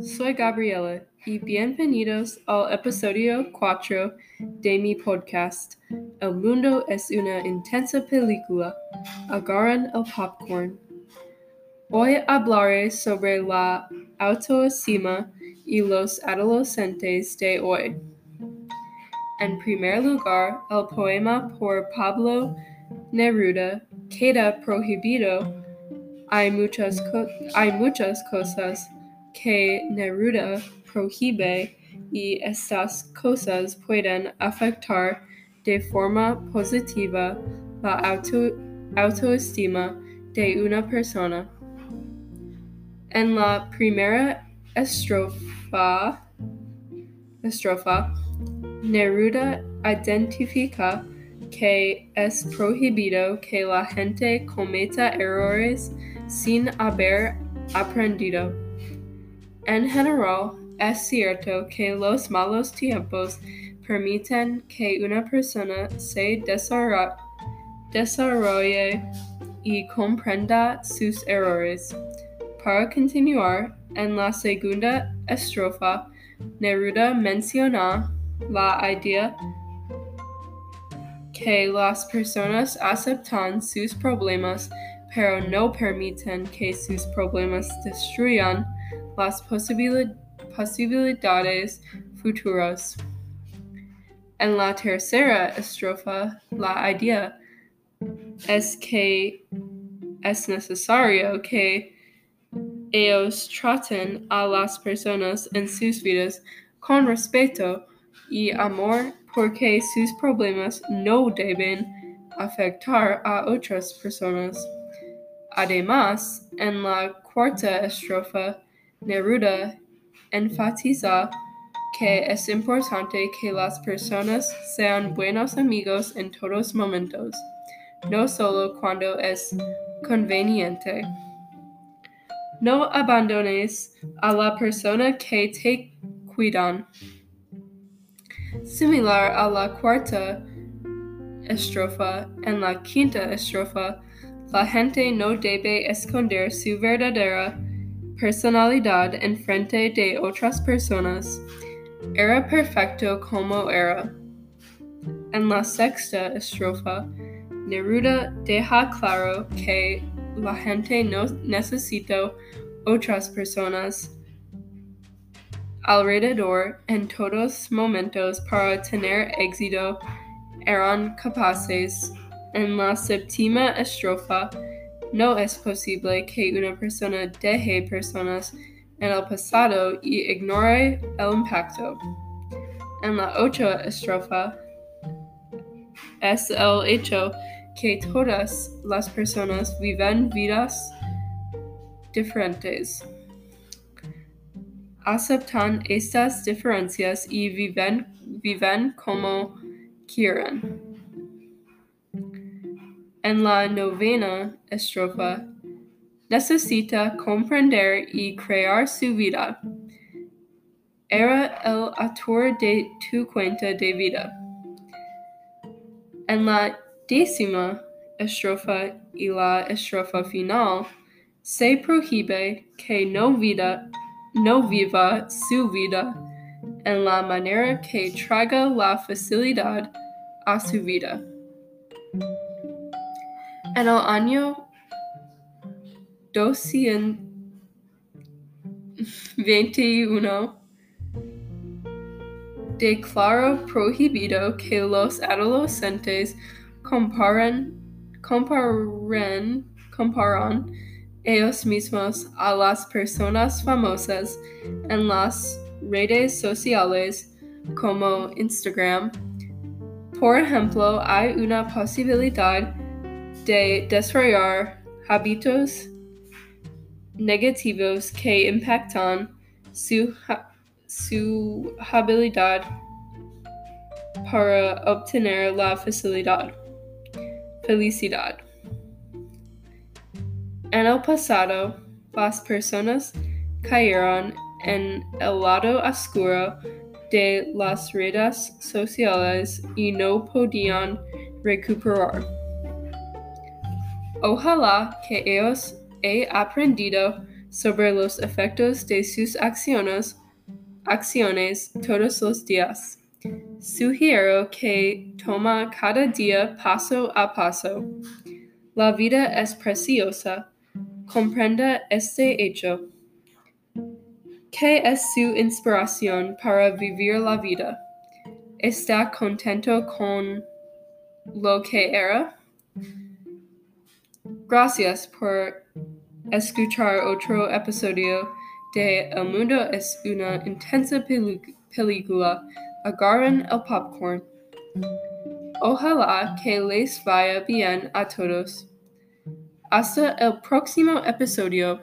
Soy Gabriela y bienvenidos al episodio 4 de mi podcast. El mundo es una intensa película. Agarran el popcorn. Hoy hablaré sobre la autoestima y los adolescentes de hoy. En primer lugar, el poema por Pablo Neruda queda prohibido. Hay muchas, hay muchas cosas que Neruda prohíbe y estas cosas pueden afectar de forma positiva la auto autoestima de una persona. En la primera estrofa, estrofa Neruda identifica que es prohibido que la gente cometa errores sin haber aprendido. En general, es cierto que los malos tiempos permiten que una persona se desarrolle y comprenda sus errores. Para continuar, en la segunda estrofa, Neruda menciona la idea que las personas aceptan sus problemas, pero no permiten que sus problemas destruyan las posibilidades futuras. En la tercera estrofa, la idea es que es necesario que ellos traten a las personas en sus vidas con respeto y amor porque sus problemas no deben afectar a otras personas. Además, en la cuarta estrofa, Neruda enfatiza que es importante que las personas sean buenos amigos en todos momentos, no solo cuando es conveniente. No abandones a la persona que te cuidan. Similar a la cuarta estrofa, en la quinta estrofa, la gente no debe esconder su verdadera personalidad en frente de otras personas. Era perfecto como era. En la sexta estrofa, Neruda deja claro que la gente no necesita otras personas alrededor en todos momentos para tener éxito eran capaces. En la séptima estrofa, no es posible que una persona deje personas en el pasado y ignore el impacto. En la otra estrofa, es el hecho que todas las personas viven vidas diferentes. Aceptan estas diferencias y viven, viven como quieren. En la novena estrofa, necesita comprender y crear su vida. Era el autor de tu cuenta de vida. En la décima estrofa y la estrofa final, se prohíbe que no, vida, no viva su vida en la manera que traiga la facilidad a su vida. En el año 221 declaró prohibido que los adolescentes comparen, comparen, comparan ellos mismos a las personas famosas en las redes sociales como Instagram. Por ejemplo, hay una posibilidad de desarrollar hábitos negativos que impactan su, su habilidad para obtener la facilidad. Felicidad. En el pasado, las personas cayeron en el lado oscuro de las redes sociales y no podían recuperar. Ojalá que ellos he aprendido sobre los efectos de sus acciones, acciones todos los días. Sugiero que toma cada día paso a paso. La vida es preciosa. Comprenda este hecho. ¿Qué es su inspiración para vivir la vida? ¿Está contento con lo que era? Gracias por escuchar otro episodio de El mundo es una intensa película. Agarren el popcorn. Ojalá que les vaya bien a todos. Hasta el próximo episodio.